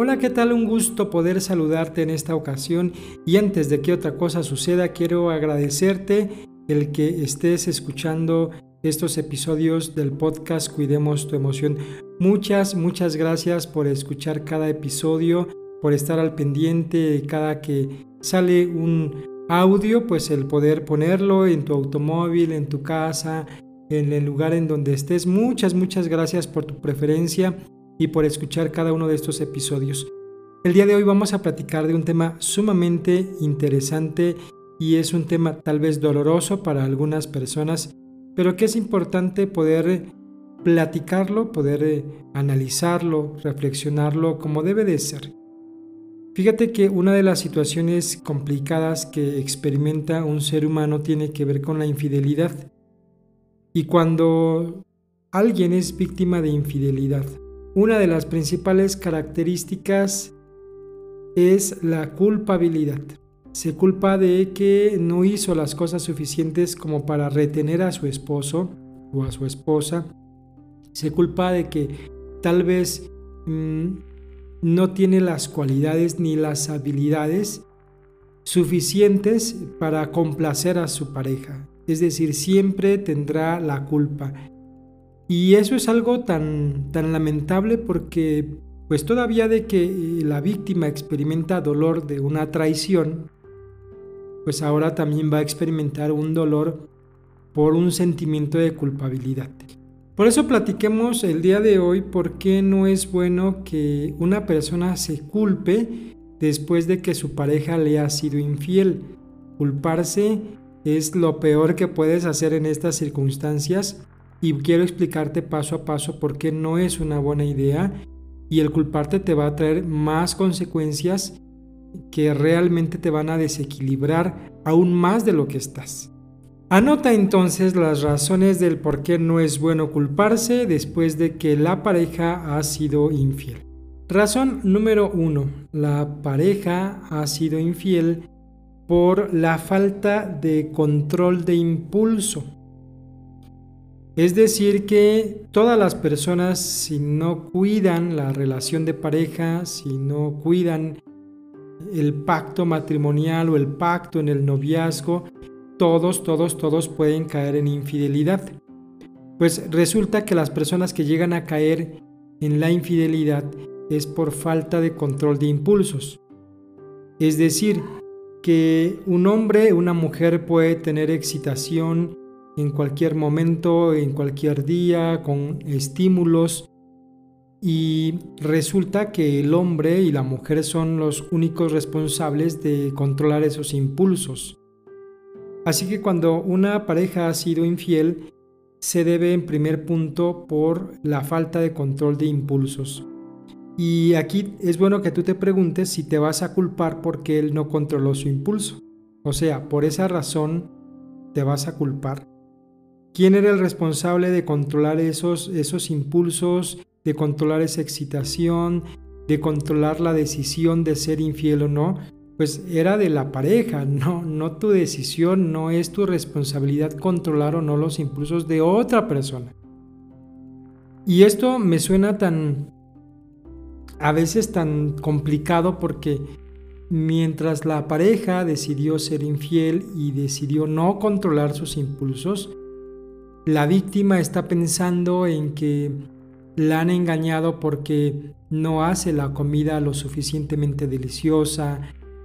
Hola, ¿qué tal? Un gusto poder saludarte en esta ocasión y antes de que otra cosa suceda, quiero agradecerte el que estés escuchando estos episodios del podcast Cuidemos tu emoción. Muchas, muchas gracias por escuchar cada episodio, por estar al pendiente cada que sale un audio, pues el poder ponerlo en tu automóvil, en tu casa, en el lugar en donde estés. Muchas, muchas gracias por tu preferencia y por escuchar cada uno de estos episodios. El día de hoy vamos a platicar de un tema sumamente interesante y es un tema tal vez doloroso para algunas personas, pero que es importante poder platicarlo, poder eh, analizarlo, reflexionarlo como debe de ser. Fíjate que una de las situaciones complicadas que experimenta un ser humano tiene que ver con la infidelidad. Y cuando alguien es víctima de infidelidad, una de las principales características es la culpabilidad. Se culpa de que no hizo las cosas suficientes como para retener a su esposo o a su esposa. Se culpa de que tal vez mm, no tiene las cualidades ni las habilidades suficientes para complacer a su pareja. Es decir, siempre tendrá la culpa. Y eso es algo tan, tan lamentable porque pues todavía de que la víctima experimenta dolor de una traición, pues ahora también va a experimentar un dolor por un sentimiento de culpabilidad. Por eso platiquemos el día de hoy por qué no es bueno que una persona se culpe después de que su pareja le ha sido infiel. Culparse es lo peor que puedes hacer en estas circunstancias y quiero explicarte paso a paso por qué no es una buena idea y el culparte te va a traer más consecuencias que realmente te van a desequilibrar aún más de lo que estás. Anota entonces las razones del por qué no es bueno culparse después de que la pareja ha sido infiel. Razón número uno, la pareja ha sido infiel por la falta de control de impulso. Es decir, que todas las personas, si no cuidan la relación de pareja, si no cuidan el pacto matrimonial o el pacto en el noviazgo, todos, todos, todos pueden caer en infidelidad. Pues resulta que las personas que llegan a caer en la infidelidad es por falta de control de impulsos. Es decir, que un hombre, una mujer puede tener excitación en cualquier momento, en cualquier día, con estímulos. Y resulta que el hombre y la mujer son los únicos responsables de controlar esos impulsos. Así que cuando una pareja ha sido infiel, se debe en primer punto por la falta de control de impulsos. Y aquí es bueno que tú te preguntes si te vas a culpar porque él no controló su impulso. O sea, por esa razón te vas a culpar. ¿Quién era el responsable de controlar esos, esos impulsos, de controlar esa excitación, de controlar la decisión de ser infiel o no? Pues era de la pareja, no, no tu decisión, no es tu responsabilidad controlar o no los impulsos de otra persona. Y esto me suena tan, a veces tan complicado porque mientras la pareja decidió ser infiel y decidió no controlar sus impulsos, la víctima está pensando en que la han engañado porque no hace la comida lo suficientemente deliciosa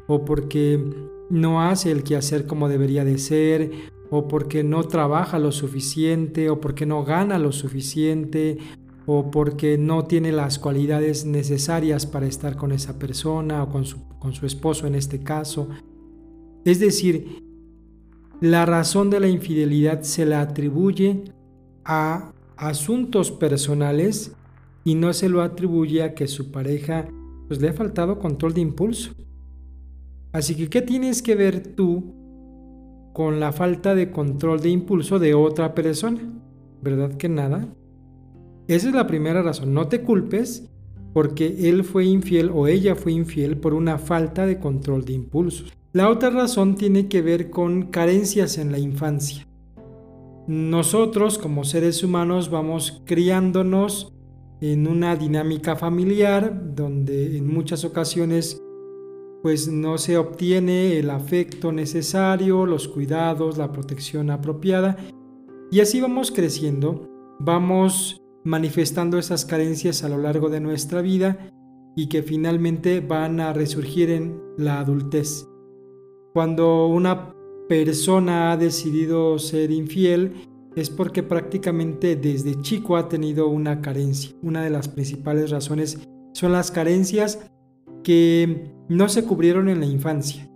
o porque no hace el quehacer como debería de ser o porque no trabaja lo suficiente o porque no gana lo suficiente o porque no tiene las cualidades necesarias para estar con esa persona o con su, con su esposo en este caso. Es decir, la razón de la infidelidad se la atribuye a asuntos personales y no se lo atribuye a que su pareja pues, le ha faltado control de impulso. Así que, ¿qué tienes que ver tú con la falta de control de impulso de otra persona? ¿Verdad que nada? Esa es la primera razón. No te culpes porque él fue infiel o ella fue infiel por una falta de control de impulsos. La otra razón tiene que ver con carencias en la infancia. Nosotros como seres humanos vamos criándonos en una dinámica familiar donde en muchas ocasiones pues no se obtiene el afecto necesario, los cuidados, la protección apropiada y así vamos creciendo, vamos manifestando esas carencias a lo largo de nuestra vida y que finalmente van a resurgir en la adultez. Cuando una persona ha decidido ser infiel es porque prácticamente desde chico ha tenido una carencia. Una de las principales razones son las carencias que no se cubrieron en la infancia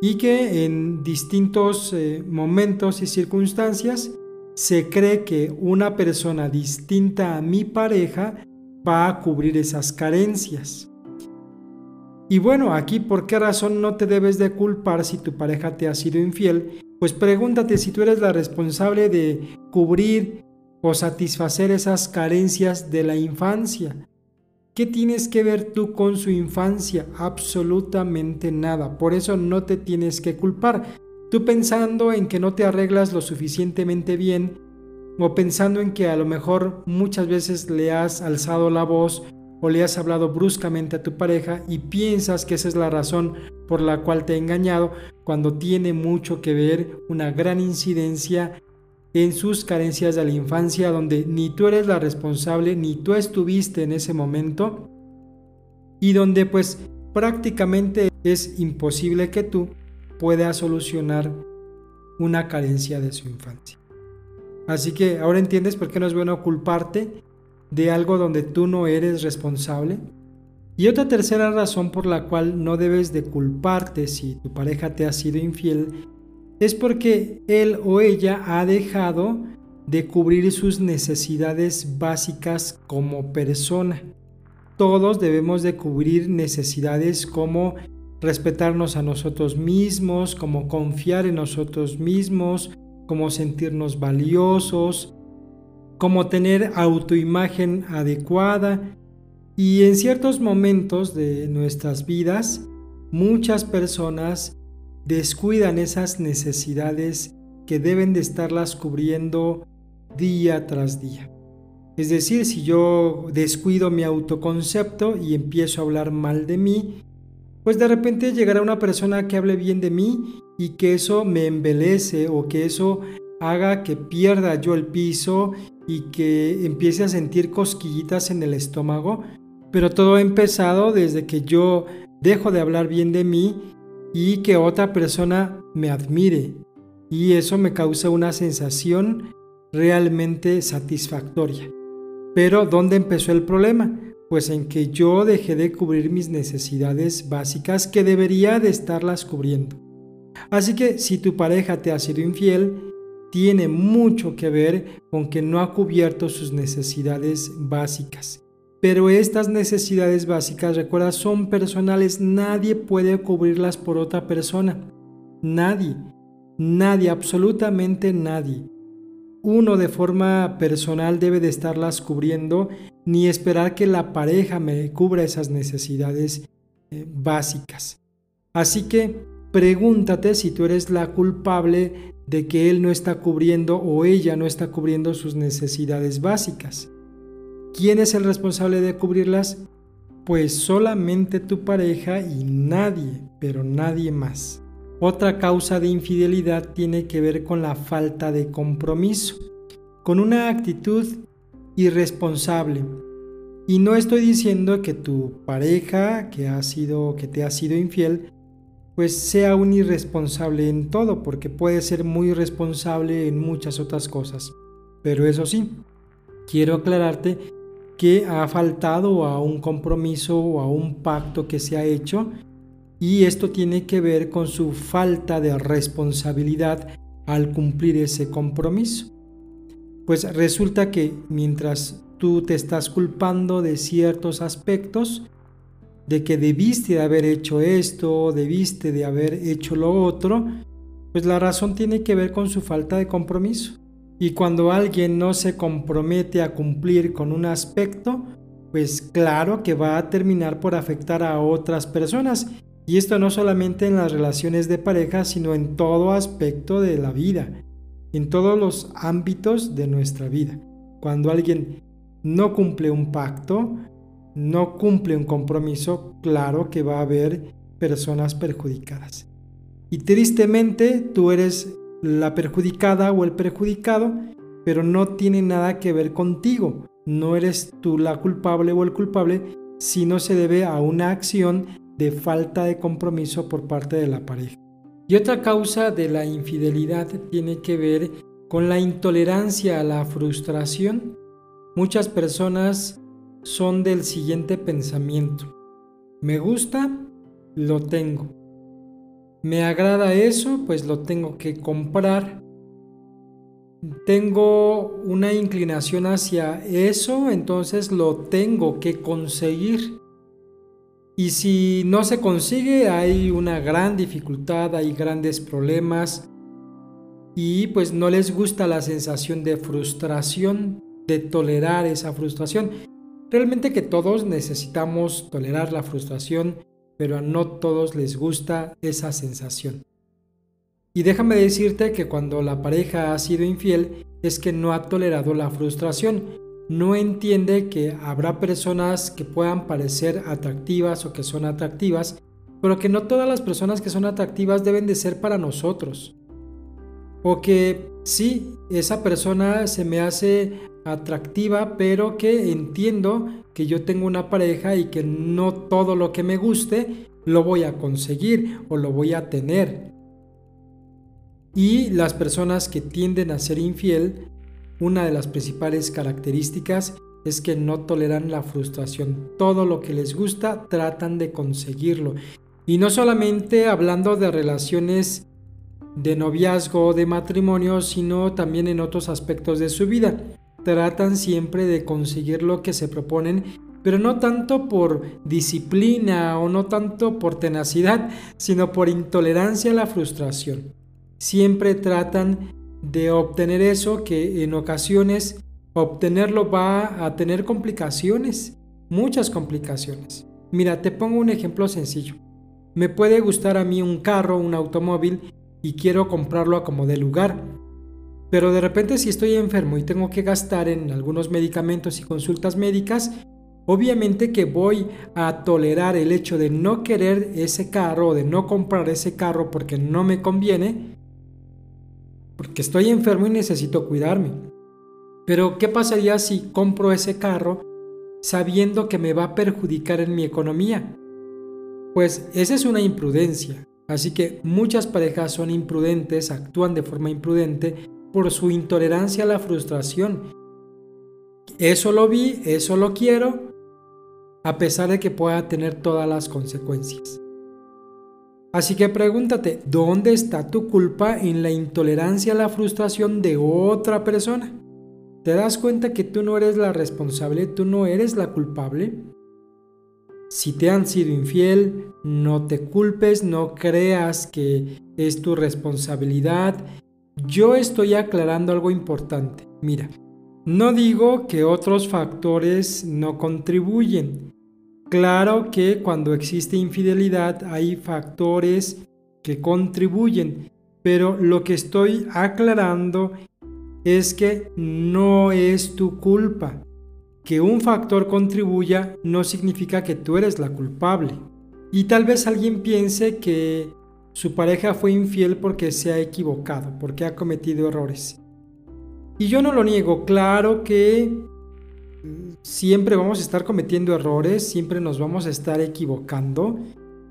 y que en distintos eh, momentos y circunstancias se cree que una persona distinta a mi pareja va a cubrir esas carencias. Y bueno, aquí por qué razón no te debes de culpar si tu pareja te ha sido infiel, pues pregúntate si tú eres la responsable de cubrir o satisfacer esas carencias de la infancia. ¿Qué tienes que ver tú con su infancia? Absolutamente nada. Por eso no te tienes que culpar. Tú pensando en que no te arreglas lo suficientemente bien o pensando en que a lo mejor muchas veces le has alzado la voz o le has hablado bruscamente a tu pareja y piensas que esa es la razón por la cual te ha engañado, cuando tiene mucho que ver una gran incidencia en sus carencias de la infancia, donde ni tú eres la responsable, ni tú estuviste en ese momento, y donde pues prácticamente es imposible que tú puedas solucionar una carencia de su infancia. Así que ahora entiendes por qué no es bueno culparte de algo donde tú no eres responsable. Y otra tercera razón por la cual no debes de culparte si tu pareja te ha sido infiel es porque él o ella ha dejado de cubrir sus necesidades básicas como persona. Todos debemos de cubrir necesidades como respetarnos a nosotros mismos, como confiar en nosotros mismos, como sentirnos valiosos, como tener autoimagen adecuada y en ciertos momentos de nuestras vidas muchas personas descuidan esas necesidades que deben de estarlas cubriendo día tras día. Es decir, si yo descuido mi autoconcepto y empiezo a hablar mal de mí, pues de repente llegará una persona que hable bien de mí y que eso me embelece o que eso haga que pierda yo el piso y que empiece a sentir cosquillitas en el estómago, pero todo ha empezado desde que yo dejo de hablar bien de mí y que otra persona me admire y eso me causa una sensación realmente satisfactoria. Pero ¿dónde empezó el problema? Pues en que yo dejé de cubrir mis necesidades básicas que debería de estarlas cubriendo. Así que si tu pareja te ha sido infiel, tiene mucho que ver con que no ha cubierto sus necesidades básicas. Pero estas necesidades básicas, recuerda, son personales, nadie puede cubrirlas por otra persona. Nadie, nadie, absolutamente nadie. Uno de forma personal debe de estarlas cubriendo, ni esperar que la pareja me cubra esas necesidades eh, básicas. Así que pregúntate si tú eres la culpable de que él no está cubriendo o ella no está cubriendo sus necesidades básicas. ¿Quién es el responsable de cubrirlas? Pues solamente tu pareja y nadie, pero nadie más. Otra causa de infidelidad tiene que ver con la falta de compromiso, con una actitud irresponsable. Y no estoy diciendo que tu pareja que ha sido que te ha sido infiel pues sea un irresponsable en todo, porque puede ser muy irresponsable en muchas otras cosas. Pero eso sí, quiero aclararte que ha faltado a un compromiso o a un pacto que se ha hecho y esto tiene que ver con su falta de responsabilidad al cumplir ese compromiso. Pues resulta que mientras tú te estás culpando de ciertos aspectos, de que debiste de haber hecho esto, debiste de haber hecho lo otro, pues la razón tiene que ver con su falta de compromiso. Y cuando alguien no se compromete a cumplir con un aspecto, pues claro que va a terminar por afectar a otras personas. Y esto no solamente en las relaciones de pareja, sino en todo aspecto de la vida, en todos los ámbitos de nuestra vida. Cuando alguien no cumple un pacto, no cumple un compromiso, claro que va a haber personas perjudicadas. Y tristemente tú eres la perjudicada o el perjudicado, pero no tiene nada que ver contigo. No eres tú la culpable o el culpable, sino se debe a una acción de falta de compromiso por parte de la pareja. Y otra causa de la infidelidad tiene que ver con la intolerancia a la frustración. Muchas personas son del siguiente pensamiento. Me gusta, lo tengo. Me agrada eso, pues lo tengo que comprar. Tengo una inclinación hacia eso, entonces lo tengo que conseguir. Y si no se consigue, hay una gran dificultad, hay grandes problemas y pues no les gusta la sensación de frustración, de tolerar esa frustración. Realmente que todos necesitamos tolerar la frustración, pero a no todos les gusta esa sensación. Y déjame decirte que cuando la pareja ha sido infiel es que no ha tolerado la frustración, no entiende que habrá personas que puedan parecer atractivas o que son atractivas, pero que no todas las personas que son atractivas deben de ser para nosotros. O que sí, esa persona se me hace atractiva, pero que entiendo que yo tengo una pareja y que no todo lo que me guste lo voy a conseguir o lo voy a tener. Y las personas que tienden a ser infiel, una de las principales características es que no toleran la frustración. Todo lo que les gusta tratan de conseguirlo. Y no solamente hablando de relaciones de noviazgo o de matrimonio, sino también en otros aspectos de su vida. Tratan siempre de conseguir lo que se proponen, pero no tanto por disciplina o no tanto por tenacidad, sino por intolerancia a la frustración. Siempre tratan de obtener eso que en ocasiones obtenerlo va a tener complicaciones, muchas complicaciones. Mira, te pongo un ejemplo sencillo. Me puede gustar a mí un carro, un automóvil, y quiero comprarlo a como de lugar. Pero de repente si estoy enfermo y tengo que gastar en algunos medicamentos y consultas médicas, obviamente que voy a tolerar el hecho de no querer ese carro de no comprar ese carro porque no me conviene, porque estoy enfermo y necesito cuidarme. Pero ¿qué pasaría si compro ese carro sabiendo que me va a perjudicar en mi economía? Pues esa es una imprudencia. Así que muchas parejas son imprudentes, actúan de forma imprudente por su intolerancia a la frustración. Eso lo vi, eso lo quiero, a pesar de que pueda tener todas las consecuencias. Así que pregúntate, ¿dónde está tu culpa en la intolerancia a la frustración de otra persona? ¿Te das cuenta que tú no eres la responsable, tú no eres la culpable? Si te han sido infiel, no te culpes, no creas que es tu responsabilidad. Yo estoy aclarando algo importante. Mira, no digo que otros factores no contribuyen. Claro que cuando existe infidelidad hay factores que contribuyen, pero lo que estoy aclarando es que no es tu culpa que un factor contribuya no significa que tú eres la culpable. Y tal vez alguien piense que su pareja fue infiel porque se ha equivocado, porque ha cometido errores. Y yo no lo niego, claro que siempre vamos a estar cometiendo errores, siempre nos vamos a estar equivocando,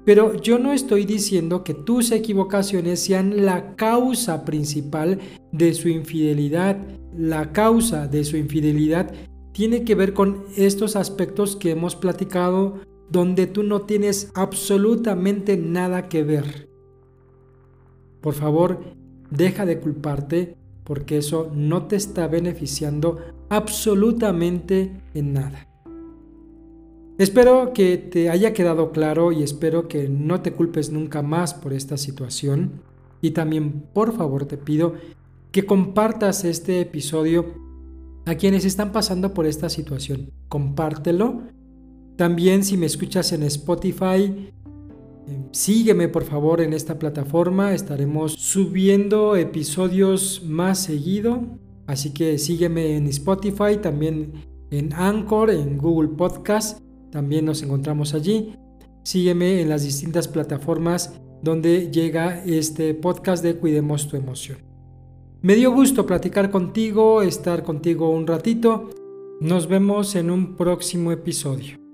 pero yo no estoy diciendo que tus equivocaciones sean la causa principal de su infidelidad. La causa de su infidelidad tiene que ver con estos aspectos que hemos platicado donde tú no tienes absolutamente nada que ver. Por favor, deja de culparte porque eso no te está beneficiando absolutamente en nada. Espero que te haya quedado claro y espero que no te culpes nunca más por esta situación. Y también, por favor, te pido que compartas este episodio a quienes están pasando por esta situación. Compártelo. También si me escuchas en Spotify, sígueme por favor en esta plataforma. Estaremos subiendo episodios más seguido. Así que sígueme en Spotify. También en Anchor, en Google Podcast, también nos encontramos allí. Sígueme en las distintas plataformas donde llega este podcast de Cuidemos tu emoción. Me dio gusto platicar contigo, estar contigo un ratito. Nos vemos en un próximo episodio.